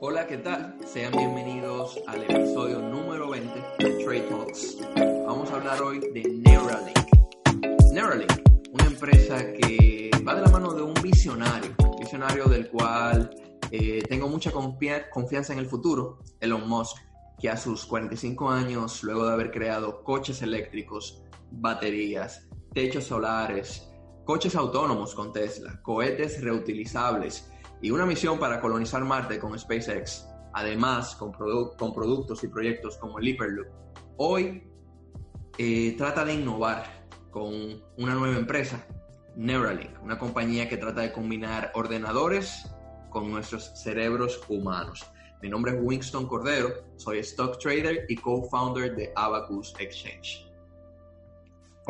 Hola, ¿qué tal? Sean bienvenidos al episodio número 20 de Trade Talks. Vamos a hablar hoy de Neuralink. Neuralink, una empresa que va de la mano de un visionario, visionario del cual eh, tengo mucha confianza en el futuro, Elon Musk, que a sus 45 años, luego de haber creado coches eléctricos, baterías, techos solares, coches autónomos con Tesla, cohetes reutilizables y una misión para colonizar Marte con SpaceX, además con, productos y proyectos como el Hyperloop, hoy eh, trata de innovar con una nueva empresa, Neuralink, una compañía que trata de combinar ordenadores con nuestros cerebros humanos. Mi nombre es Winston Cordero, soy stock trader y co-founder de Abacus Exchange.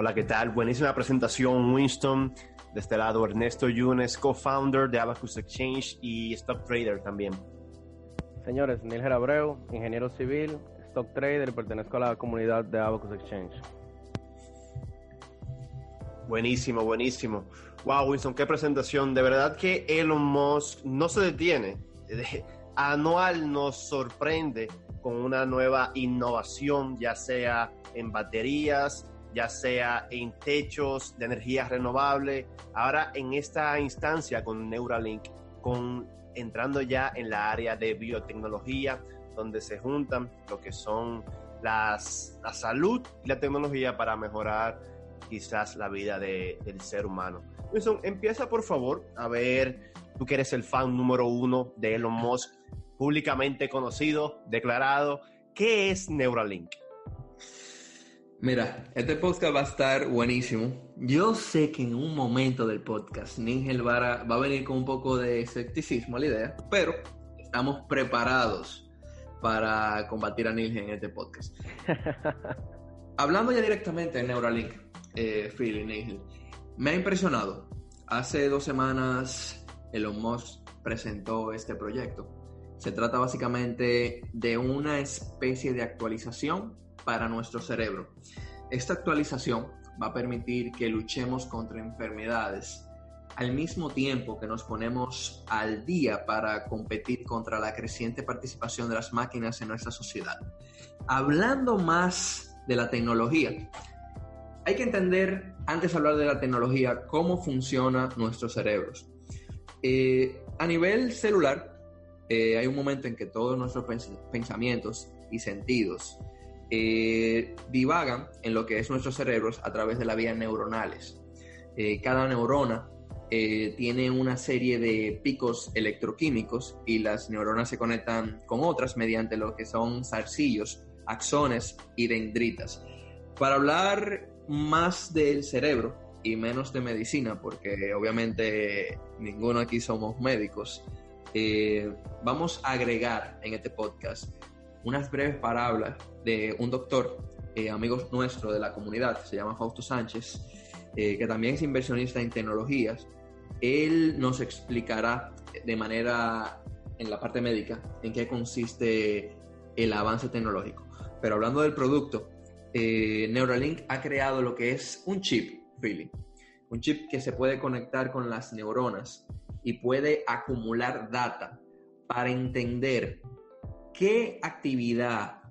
Hola, ¿qué tal? Buenísima presentación, Winston. De este lado, Ernesto Yunes, co-founder de Abacus Exchange y stock trader también. Señores, Nilger Abreu, ingeniero civil, stock trader pertenezco a la comunidad de Abacus Exchange. Buenísimo, buenísimo. Wow, Winston, qué presentación. De verdad que Elon Musk no se detiene. Anual nos sorprende con una nueva innovación, ya sea en baterías, ya sea en techos de energía renovable, ahora en esta instancia con Neuralink, con entrando ya en la área de biotecnología, donde se juntan lo que son las, la salud y la tecnología para mejorar quizás la vida del ser humano. Wilson, empieza por favor a ver, tú que eres el fan número uno de Elon Musk, públicamente conocido, declarado, ¿qué es Neuralink? Mira, este podcast va a estar buenísimo. Yo sé que en un momento del podcast Ningel va a, venir con un poco de escepticismo a la idea, pero estamos preparados para combatir a Ningel en este podcast. Hablando ya directamente de Neuralink, eh, Phil y me ha impresionado. Hace dos semanas Elon Musk presentó este proyecto. Se trata básicamente de una especie de actualización para nuestro cerebro. Esta actualización va a permitir que luchemos contra enfermedades al mismo tiempo que nos ponemos al día para competir contra la creciente participación de las máquinas en nuestra sociedad. Hablando más de la tecnología, hay que entender, antes de hablar de la tecnología, cómo funcionan nuestros cerebros. Eh, a nivel celular, eh, hay un momento en que todos nuestros pensamientos y sentidos eh, divagan en lo que es nuestros cerebros a través de las vías neuronales. Eh, cada neurona eh, tiene una serie de picos electroquímicos y las neuronas se conectan con otras mediante lo que son zarcillos, axones y dendritas. Para hablar más del cerebro y menos de medicina, porque obviamente ninguno aquí somos médicos, vamos a agregar en este podcast unas breves palabras de un doctor, eh, amigo nuestro de la comunidad, se llama Fausto Sánchez, eh, que también es inversionista en tecnologías. Él nos explicará de manera, en la parte médica, en qué consiste el avance tecnológico. Pero hablando del producto, eh, Neuralink ha creado lo que es un chip, Philly. Un chip que se puede conectar con las neuronas y puede acumular data para entender qué actividad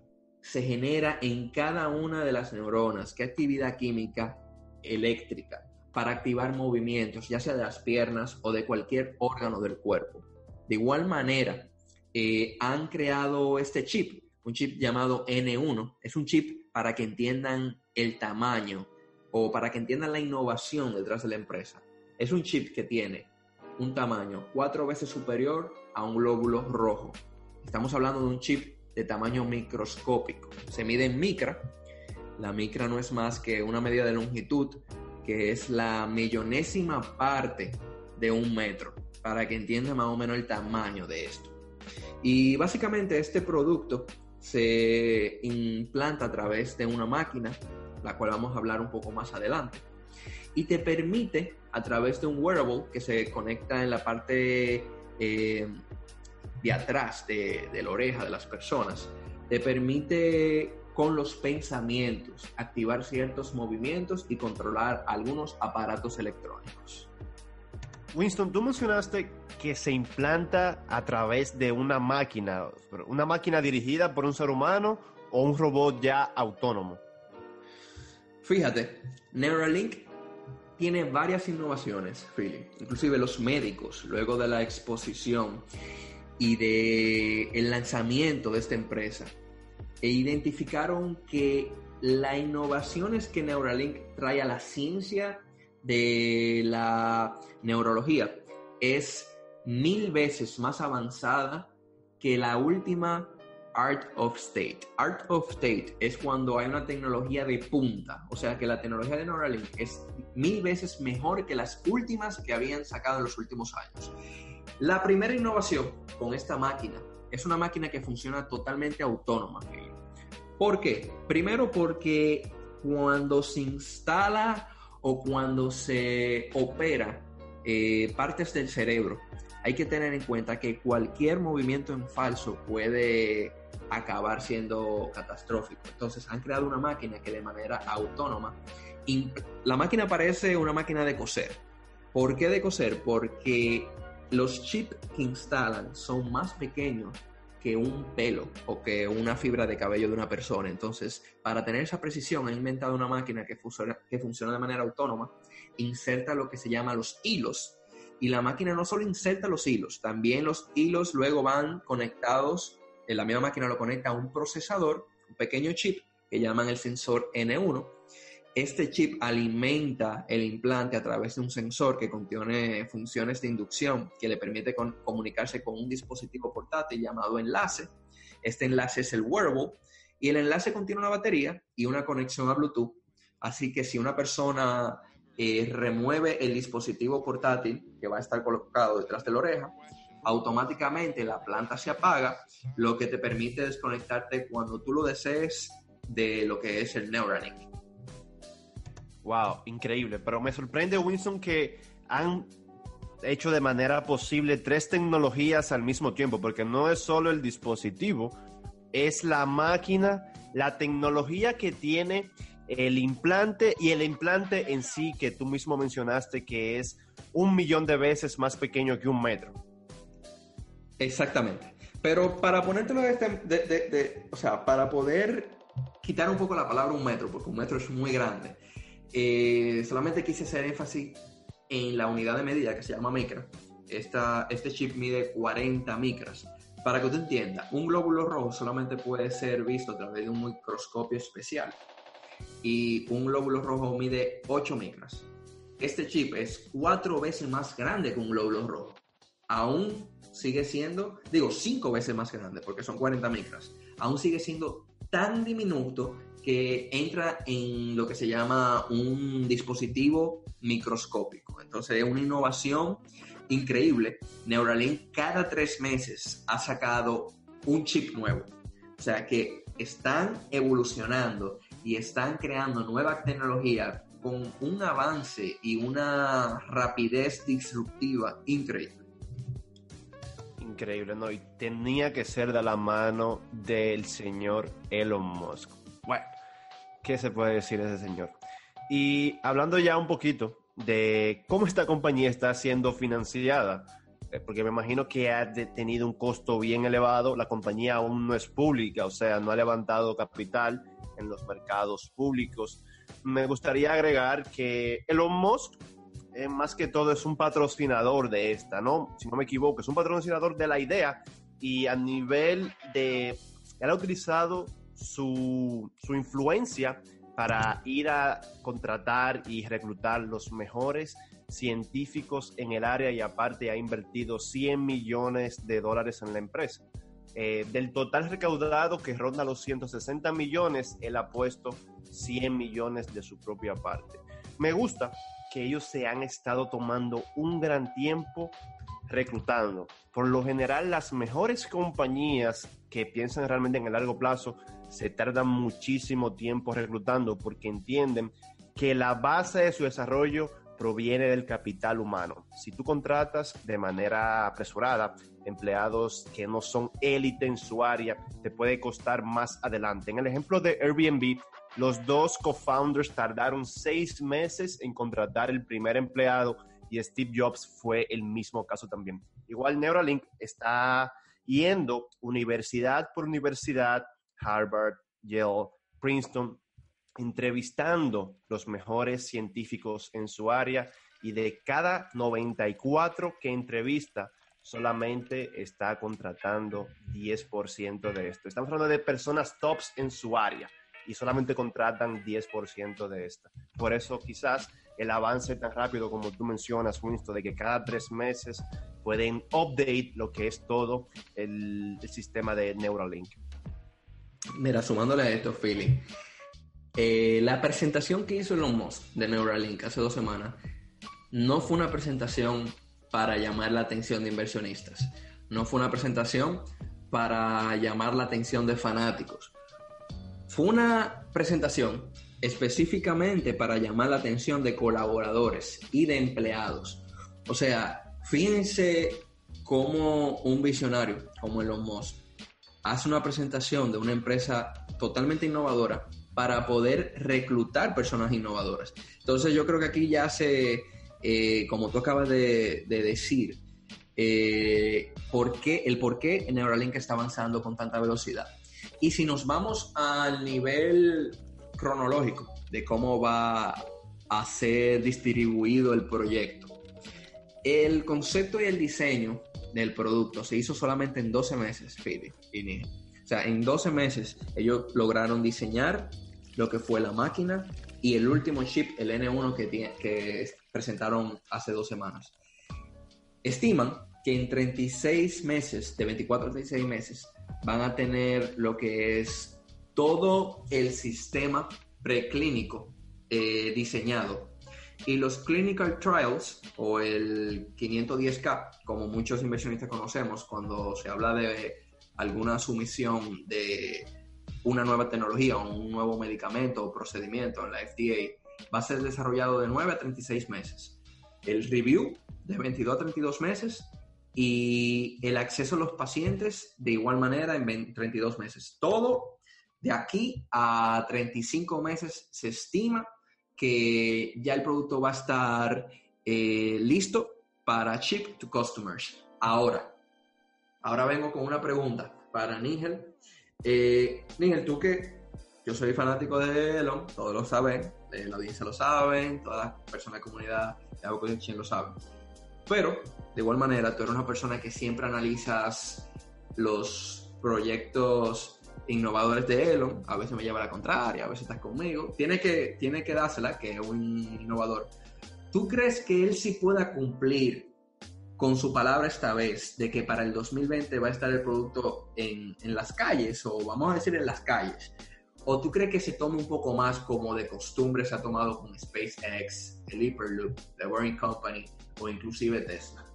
se genera en cada una de las neuronas, qué actividad química eléctrica para activar movimientos, ya sea de las piernas o de cualquier órgano del cuerpo. De igual manera, eh, han creado este chip, un chip llamado N1. Es un chip para que entiendan el tamaño o para que entiendan la innovación detrás de la empresa. Es un chip que tiene un tamaño cuatro veces superior a un glóbulo rojo. Estamos hablando de un chip de tamaño microscópico. Se mide en micra. La micra no es más que una medida de longitud que es la millonésima parte de un metro, para que entienda más o menos el tamaño de esto. Y básicamente este producto se implanta a través de una máquina, la cual vamos a hablar un poco más adelante, y te permite a través de un wearable que se conecta en la parte eh, de atrás de, la oreja de las personas, te permite con los pensamientos activar ciertos movimientos y controlar algunos aparatos electrónicos. Winston, tú mencionaste que se implanta a través de una máquina, una máquina dirigida por un ser humano o un robot ya autónomo? Fíjate, Neuralink tiene varias innovaciones, Philly. Inclusive los médicos, luego de la exposición y de el lanzamiento de esta empresa, e identificaron que las innovaciones que Neuralink trae a la ciencia de la neurología es mil veces más avanzada que la última Art of State. Art of State es cuando hay una tecnología de punta, o sea que la tecnología de Neuralink es mil veces mejor que las últimas que habían sacado en los últimos años. La primera innovación con esta máquina es una máquina que funciona totalmente autónoma. ¿Por qué? Primero porque cuando se instala o cuando se opera eh, partes del cerebro, hay que tener en cuenta que cualquier movimiento en falso puede acabar siendo catastrófico. Entonces han creado una máquina que de manera autónoma, la máquina parece una máquina de coser. ¿Por qué de coser? Porque los chips que instalan son más pequeños que un pelo o que una fibra de cabello de una persona. Entonces, para tener esa precisión, han inventado una máquina que funciona, que funciona de manera autónoma, inserta lo que se llama los hilos. Y la máquina no solo inserta los hilos, también los hilos luego van conectados, en la misma máquina lo conecta a un procesador, un pequeño chip que llaman el sensor N1, este chip alimenta el implante a través de un sensor que contiene funciones de inducción que le permite comunicarse con un dispositivo portátil llamado enlace. Este enlace es el wearable y el enlace contiene una batería y una conexión a Bluetooth. Así que si una persona eh, remueve el dispositivo portátil que va a estar colocado detrás de la oreja, automáticamente la planta se apaga, lo que te permite desconectarte cuando tú lo desees de lo que es el Neuralink. Wow, increíble. Pero me sorprende, Winston, que han hecho de manera posible tres tecnologías al mismo tiempo, porque no es solo el dispositivo, es la máquina, la tecnología que tiene el implante y el implante en sí que tú mismo mencionaste que es un millón de veces más pequeño que un metro. Exactamente. Pero para ponértelo de, este, de, o sea, para poder quitar un poco la palabra un metro, porque un metro es muy grande, eh, solamente quise hacer énfasis en la unidad de medida que se llama micra. Este chip mide 40 micras. Para que usted entienda, un glóbulo rojo solamente puede ser visto a través de un microscopio especial. Y un glóbulo rojo mide 8 micras. Este chip es cuatro veces más grande que un glóbulo rojo. Aún sigue siendo, digo, cinco veces más grande porque son 40 micras. Aún sigue siendo tan diminuto que entra en lo que se llama un dispositivo microscópico. Entonces es una innovación increíble. Neuralink cada tres meses ha sacado un chip nuevo. O sea que están evolucionando y están creando nueva tecnología con un avance y una rapidez disruptiva increíble. Increíble, ¿no? Y tenía que ser de la mano del señor Elon Musk. ¿Qué se puede decir de ese señor? Y hablando ya un poquito de cómo esta compañía está siendo financiada, eh, porque me imagino que ha tenido un costo bien elevado, la compañía aún no es pública, o sea, no ha levantado capital en los mercados públicos. Me gustaría agregar que Elon Musk, eh, más que todo, es un patrocinador de esta, ¿no? Si no me equivoco, es un patrocinador de la idea y a nivel de... Él ha utilizado su, influencia para ir a contratar y reclutar los mejores científicos en el área y aparte ha invertido 100 millones de dólares en la empresa. Eh, del total recaudado que ronda los 160 millones, él ha puesto 100 millones de su propia parte. Me gusta que ellos se han estado tomando un gran tiempo reclutando. Por lo general, las mejores compañías que piensan realmente en el largo plazo se tardan muchísimo tiempo reclutando porque entienden que la base de su desarrollo proviene del capital humano. Si tú contratas de manera apresurada empleados que no son élite en su área, te puede costar más adelante. En el ejemplo de Airbnb, los dos co-founders tardaron seis meses en contratar el primer empleado y Steve Jobs fue el mismo caso también. Igual Neuralink está yendo universidad por universidad, Harvard, Yale, Princeton, entrevistando los mejores científicos en su área y de cada 94 que entrevista, solamente está contratando 10% de esto. Estamos hablando de personas tops en su área y solamente contratan 10% de esta. Por eso quizás el avance tan rápido como tú mencionas, Winston, de que cada tres meses pueden update lo que es todo el, sistema de Neuralink. Mira, sumándole a esto, Philly, eh, la presentación que hizo Elon Musk de Neuralink hace dos semanas no fue una presentación para llamar la atención de inversionistas, no fue una presentación para llamar la atención de fanáticos, fue una presentación específicamente para llamar la atención de colaboradores y de empleados. O sea, fíjense cómo un visionario como Elon Musk hace una presentación de una empresa totalmente innovadora para poder reclutar personas innovadoras. Entonces yo creo que aquí ya se, eh, como tú acabas de, decir, eh, por qué, el por qué Neuralink está avanzando con tanta velocidad. Y si nos vamos al nivel cronológico de cómo va a ser distribuido el proyecto, el concepto y el diseño del producto se hizo solamente en 12 meses, y O sea, en 12 meses ellos lograron diseñar lo que fue la máquina y el último chip, el N1 que, que presentaron hace dos semanas. Estiman que en 36 meses, de 24 a 36 meses, van a tener lo que es todo el sistema preclínico eh, diseñado. Y los clinical trials o el 510K, como muchos inversionistas conocemos, cuando se habla de alguna sumisión de una nueva tecnología un nuevo medicamento o procedimiento en la FDA, va a ser desarrollado de 9 a 36 meses. El review de 22 a 32 meses y el acceso a los pacientes de igual manera en 32 meses. Todo de aquí a 35 meses se estima que ya el producto va a estar eh, listo para ship to customers. Ahora, ahora vengo con una pregunta para Nigel. Eh, Nigel, tú que yo soy fanático de Elon, todos lo saben, eh, la audiencia lo saben, todas las personas de la comunidad de Avocado lo saben. Pero, de igual manera, tú eres una persona que siempre analizas los proyectos innovadores de Elon, a veces me lleva la contraria, a veces estás conmigo, tiene que, tiene que dársela, que es un innovador. ¿Tú crees que él sí pueda cumplir con su palabra esta vez de que para el 2020 va a estar el producto en, en las calles, o vamos a decir en las calles? ¿O tú crees que se tome un poco más como de costumbre se ha tomado con SpaceX, el Hyperloop, The Boring Company, o inclusive Tesla?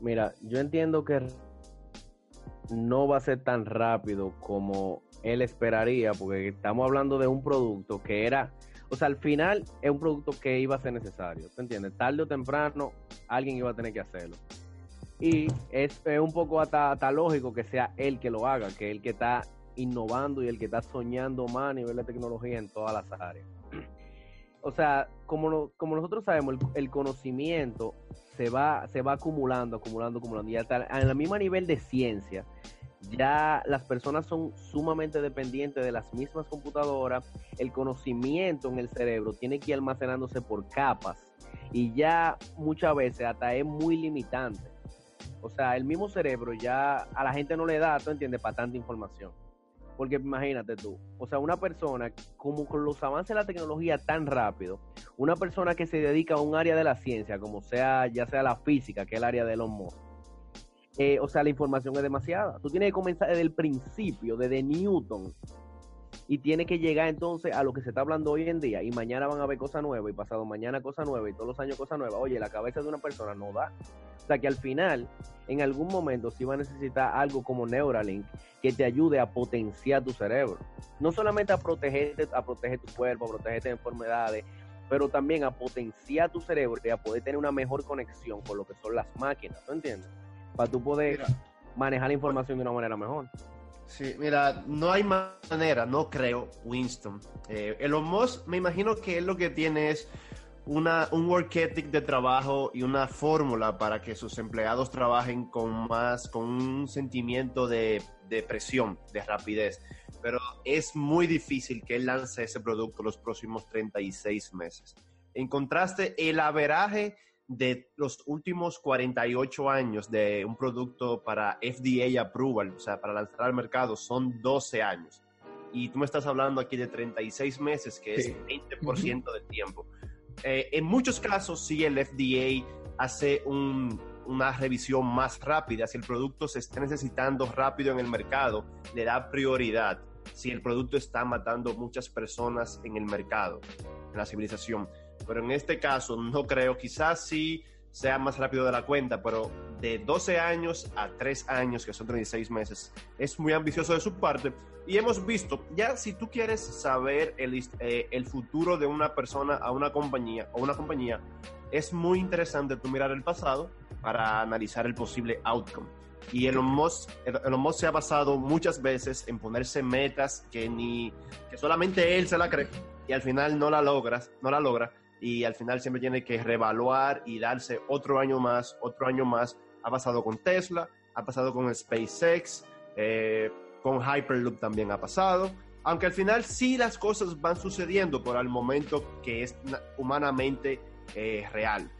Mira, yo entiendo que no va a ser tan rápido como él esperaría, porque estamos hablando de un producto que era, o sea, al final es un producto que iba a ser necesario, ¿te entiendes? Tarde o temprano alguien iba a tener que hacerlo. Y es, un poco hasta, hasta, lógico que sea él que lo haga, que el que está innovando y el que está soñando más a nivel de tecnología en todas las áreas o sea, como, como nosotros sabemos, el, conocimiento se va, se va acumulando, acumulando, acumulando. Y hasta en el mismo nivel de ciencia, ya las personas son sumamente dependientes de las mismas computadoras. El conocimiento en el cerebro tiene que ir almacenándose por capas. Y ya muchas veces hasta es muy limitante. O sea, el mismo cerebro ya a la gente no le da, ¿tú entiendes?, para tanta información. Porque imagínate tú, o sea, una persona, como con los avances de la tecnología tan rápido, una persona que se dedica a un área de la ciencia, como sea, ya sea la física, que es el área de los Musk, eh, o sea, la información es demasiada. Tú tienes que comenzar desde el principio, desde Newton, y tiene que llegar entonces a lo que se está hablando hoy en día y mañana van a ver cosas nuevas y pasado mañana cosas nuevas y todos los años cosas nuevas. Oye, la cabeza de una persona no da. O sea que al final, en algún momento sí va a necesitar algo como Neuralink que te ayude a potenciar tu cerebro. No solamente a protegerte, a proteger tu cuerpo, a protegerte de enfermedades, pero también a potenciar tu cerebro y a poder tener una mejor conexión con lo que son las máquinas, ¿tú entiendes? Para tú poder manejar la información de una manera mejor. Sí, mira, no hay manera, no creo, Winston. Eh, Elon Musk, me imagino que él lo que tiene es una, un work ethic de trabajo y una fórmula para que sus empleados trabajen con más, con un sentimiento de, de presión, de rapidez. Pero es muy difícil que él lance ese producto los próximos 36 meses. En contraste, el averaje de los últimos 48 años de un producto para FDA approval, o sea, para lanzar al mercado, son 12 años. Y tú me estás hablando aquí de 36 meses, que es 20% del tiempo. Eh, en muchos casos, sí, el FDA hace una revisión más rápida. Si el producto se está necesitando rápido en el mercado, le da prioridad. Si el producto está matando muchas personas en el mercado, en la civilización. Pero en este caso, no creo. Quizás sí sea más rápido de la cuenta, pero de 12 años a 3 años, que son 36 meses, es muy ambicioso de su parte. Y hemos visto, ya si tú quieres saber el, eh, el futuro de una persona a una compañía o una compañía, es muy interesante tú mirar el pasado para analizar el posible outcome. Y Elon Musk, Elon Musk se ha basado muchas veces en ponerse metas que ni que solamente él se la cree y al final no la logras, no la logra y al final siempre tiene que reevaluar y darse otro año más, otro año más. Ha pasado con Tesla, ha pasado con SpaceX, eh, con Hyperloop también ha pasado. Aunque al final sí las cosas van sucediendo por el momento que es humanamente eh, real.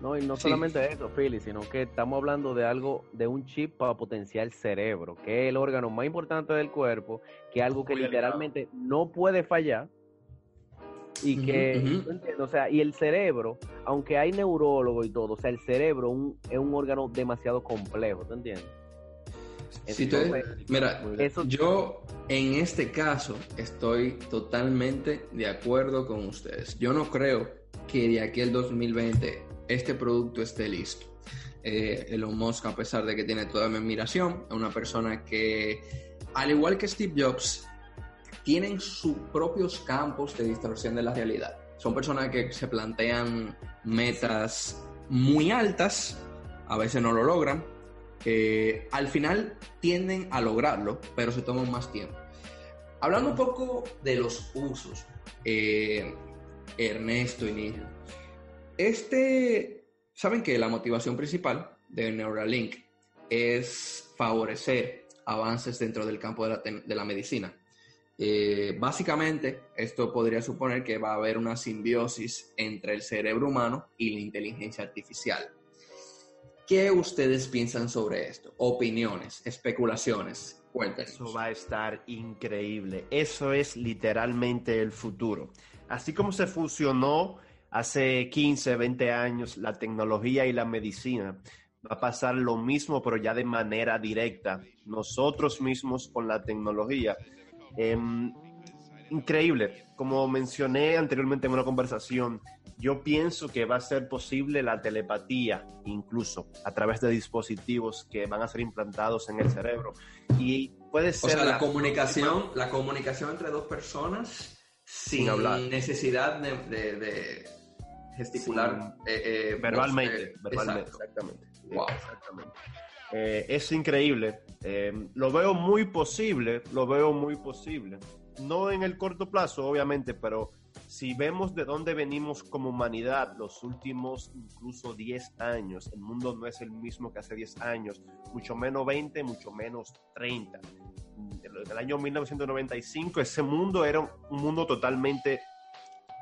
No, y no solamente eso, Philly, sino que estamos hablando de algo, de un chip para potenciar el cerebro, que es el órgano más importante del cuerpo, que es algo que literalmente no puede fallar y que, o sea, y el cerebro, aunque hay neurólogo y todo, o sea, el cerebro es un órgano demasiado complejo, ¿te entiendes? mira, yo en este caso estoy totalmente de acuerdo con ustedes. Yo no creo que de aquí al 2020 este producto esté listo. Eh, Elon Musk, a pesar de que tiene toda mi admiración, es una persona que, al igual que Steve Jobs, tienen sus propios campos de distorsión de la realidad. Son personas que se plantean metas muy altas, a veces no lo logran, al final tienden a lograrlo, pero se toman más tiempo. Hablando un poco de los usos, eh, Ernesto y Nigel, este, saben que la motivación principal de Neuralink es favorecer avances dentro del campo de la medicina eh, básicamente, esto podría suponer que va a haber una simbiosis entre el cerebro humano y la inteligencia artificial. ¿Qué ustedes piensan sobre esto? Opiniones, especulaciones. Cuéntenos. Eso va a estar increíble. Eso es literalmente el futuro. Así como se fusionó hace 15, 20 años la tecnología y la medicina, va a pasar lo mismo, pero ya de manera directa. Nosotros mismos con la tecnología Em, increíble. Como mencioné anteriormente en una conversación, yo pienso que va a ser posible la telepatía, incluso a través de dispositivos que van a ser implantados en el cerebro. Y puede ser. O sea, la, comunicación, la comunicación entre dos personas sin, hablar. necesidad de, gesticular eh, eh, verbalmente. verbalmente. Exactamente. Exactamente. Eh, es increíble. Eh, lo veo muy posible, lo veo muy posible. No en el corto plazo, obviamente, pero si vemos de dónde venimos como humanidad los últimos incluso 10 años, el mundo no es el mismo que hace 10 años, mucho menos 20, mucho menos 30. En el año 1995 ese mundo era un mundo totalmente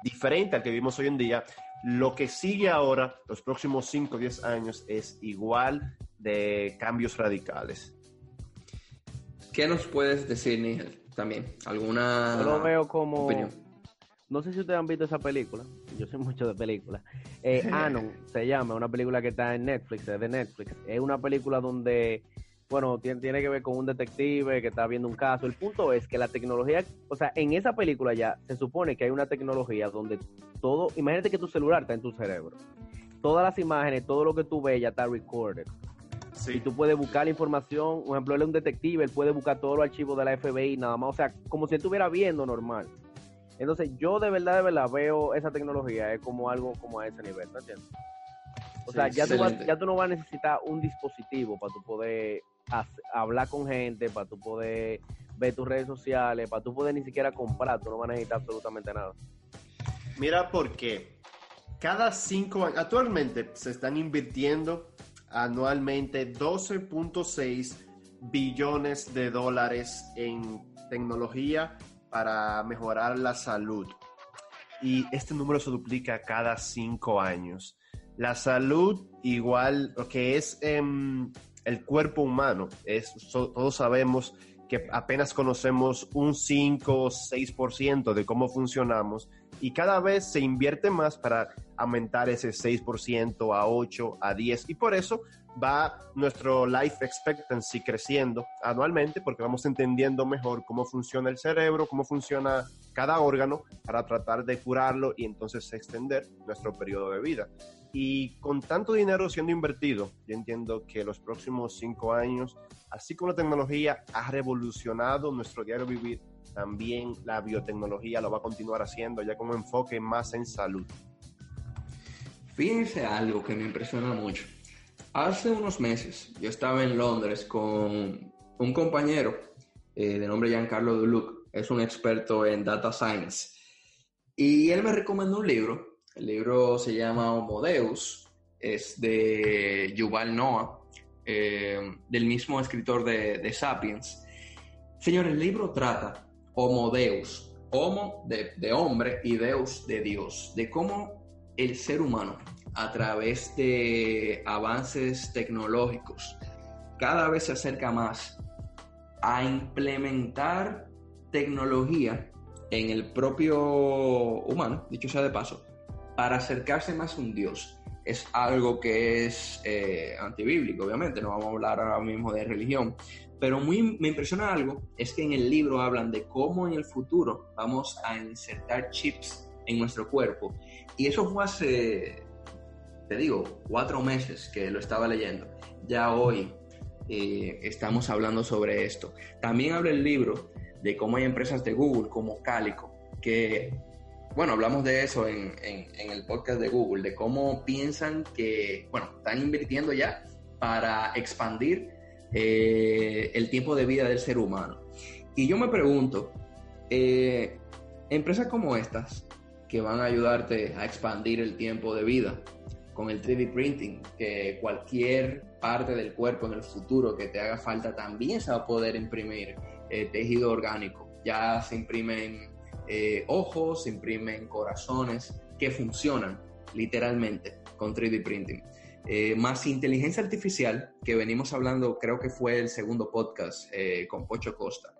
diferente al que vivimos hoy en día. Lo que sigue ahora, los próximos 5 o 10 años, es igual de cambios radicales. ¿Qué nos puedes decir, Nigel? También, ¿alguna Yo lo veo como... No sé si ustedes han visto esa película, yo soy mucho de películas. Eh, Anon se llama, una película que está en Netflix, es de Netflix. Es una película donde, bueno, tiene, tiene que ver con un detective que está viendo un caso. El punto es que la tecnología, o sea, en esa película ya se supone que hay una tecnología donde todo, imagínate que tu celular está en tu cerebro. Todas las imágenes, todo lo que tú ves ya está recorded. Y tú puedes buscar la información, por ejemplo, él es un detective, él puede buscar todos los archivos de la FBI, nada más, o sea, como si estuviera viendo normal. Entonces, yo de verdad, de verdad veo esa tecnología es como algo como a ese nivel, ¿no entiendes? O sea, ya tú, ya tú no vas a necesitar un dispositivo para tú poder hablar con gente, para tú poder ver tus redes sociales, para tú poder ni siquiera comprar, tú no vas a necesitar absolutamente nada. Mira por qué. Cada cinco años, actualmente se están invirtiendo anualmente 12.6 billones de dólares en tecnología para mejorar la salud. Y este número se duplica cada cinco años. La salud, igual, lo que es em, el cuerpo humano, es, todos sabemos que apenas conocemos un 5 o 6% de cómo funcionamos y cada vez se invierte más para aumentar ese 6% a 8, a 10 y por eso va nuestro life expectancy creciendo anualmente porque vamos entendiendo mejor cómo funciona el cerebro, cómo funciona cada órgano para tratar de curarlo y entonces extender nuestro periodo de vida. Y con tanto dinero siendo invertido, yo entiendo que los próximos cinco años, así como la tecnología ha revolucionado nuestro diario vivir, también la biotecnología lo va a continuar haciendo ya con un enfoque más en salud. Fíjense algo que me impresiona mucho. Hace unos meses yo estaba en Londres con un compañero eh, de nombre Giancarlo Duluc, es un experto en data science, y él me recomendó un libro el libro se llama Homo Deus, es de Yuval Noah, eh, del mismo escritor de, Sapiens. Señor, el libro trata Homo Deus, Homo de, de hombre y Deus de Dios, de cómo el ser humano, a través de avances tecnológicos, cada vez se acerca más a implementar tecnología en el propio humano, dicho sea de paso, para acercarse más a un Dios. Es algo que es eh, antibíblico, obviamente, no vamos a hablar ahora mismo de religión, pero muy, me impresiona algo, es que en el libro hablan de cómo en el futuro vamos a insertar chips en nuestro cuerpo. Y eso fue hace, te digo, cuatro meses que lo estaba leyendo. Ya hoy eh, estamos hablando sobre esto. También habla el libro de cómo hay empresas de Google como Calico que bueno, hablamos de eso en, el podcast de Google, de cómo piensan que, bueno, están invirtiendo ya para expandir eh, el tiempo de vida del ser humano. Y yo me pregunto, eh, empresas como estas, que van a ayudarte a expandir el tiempo de vida con el 3D printing, que cualquier parte del cuerpo en el futuro que te haga falta también se va a poder imprimir eh, tejido orgánico. Ya se imprimen eh, ojos, se imprimen corazones que funcionan literalmente con 3D printing. Eh, más inteligencia artificial, que venimos hablando, creo que fue el segundo podcast eh, con Pocho Costa,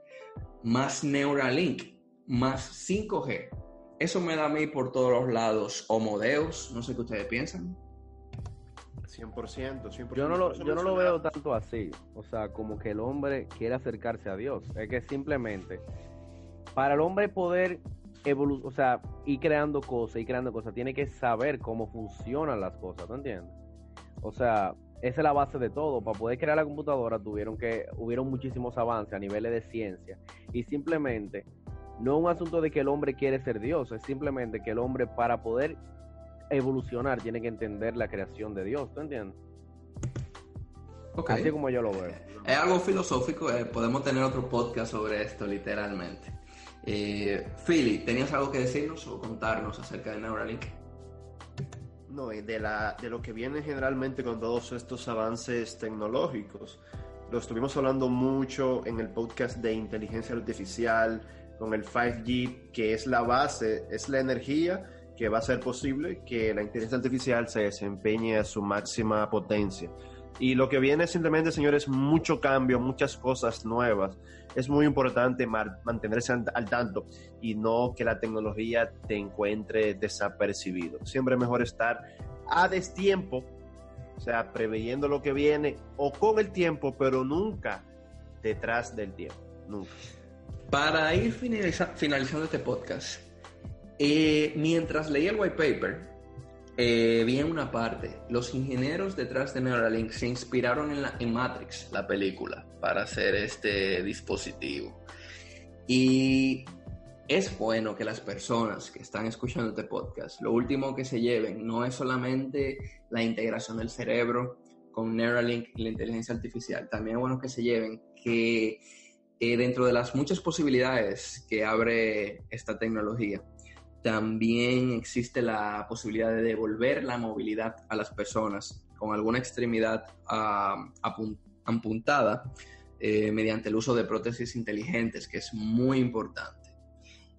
más Neuralink, más 5G. Eso me da a mí por todos los lados homodeus, no sé qué ustedes piensan. 100%, 100%. Yo no, lo, yo no lo veo tanto así, o sea, como que el hombre quiere acercarse a Dios, es que simplemente para el hombre poder evolucionar, o sea, ir creando cosas, y creando cosas, tiene que saber cómo funcionan las cosas, ¿tú entiendes? O sea, esa es la base de todo. Para poder crear la computadora tuvieron que, hubieron muchísimos avances a niveles de ciencia. Y simplemente, no es un asunto de que el hombre quiere ser Dios, es simplemente que el hombre para poder evolucionar tiene que entender la creación de Dios, ¿tú entiendes? Así como yo lo veo. Es algo filosófico, eh, podemos tener otro podcast sobre esto, literalmente. Eh, Philly, ¿tenías algo que decirnos o contarnos acerca de Neuralink? No, de, la, de lo que viene generalmente con todos estos avances tecnológicos. Lo estuvimos hablando mucho en el podcast de inteligencia artificial, con el 5G, que es la base, es la energía que va a hacer posible que la inteligencia artificial se desempeñe a su máxima potencia. Y lo que viene simplemente, señores, mucho cambio, muchas cosas nuevas. Es muy importante mantenerse al tanto y no que la tecnología te encuentre desapercibido. Siempre es mejor estar a destiempo, o sea, preveyendo lo que viene o con el tiempo, pero nunca detrás del tiempo. Nunca. Para ir finalizando este podcast, eh, mientras leía el white paper, eh, vi en una parte, los ingenieros detrás de Neuralink se inspiraron en, la, en Matrix, la película, para hacer este dispositivo. Y es bueno que las personas que están escuchando este podcast, lo último que se lleven no es solamente la integración del cerebro con Neuralink y la inteligencia artificial, también es bueno que se lleven que eh, dentro de las muchas posibilidades que abre esta tecnología, también existe la posibilidad de devolver la movilidad a las personas con alguna extremidad uh, ampuntada eh, mediante el uso de prótesis inteligentes, que es muy importante.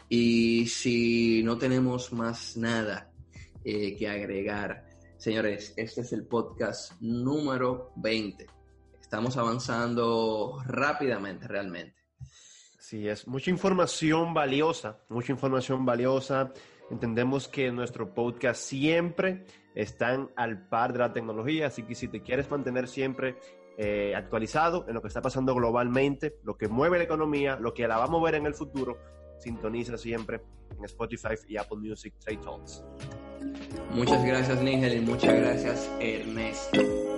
Y si no tenemos más nada eh, que agregar, señores, este es el podcast número 20. Estamos avanzando rápidamente, realmente. Sí, es mucha información valiosa, mucha información valiosa. Entendemos que nuestro podcast siempre están al par de la tecnología, así que si te quieres mantener siempre eh, actualizado en lo que está pasando globalmente, lo que mueve la economía, lo que la va a mover en el futuro, sintoniza siempre en Spotify y Apple Music Trade Talks. Muchas gracias, Nigel, y muchas gracias, Ernesto.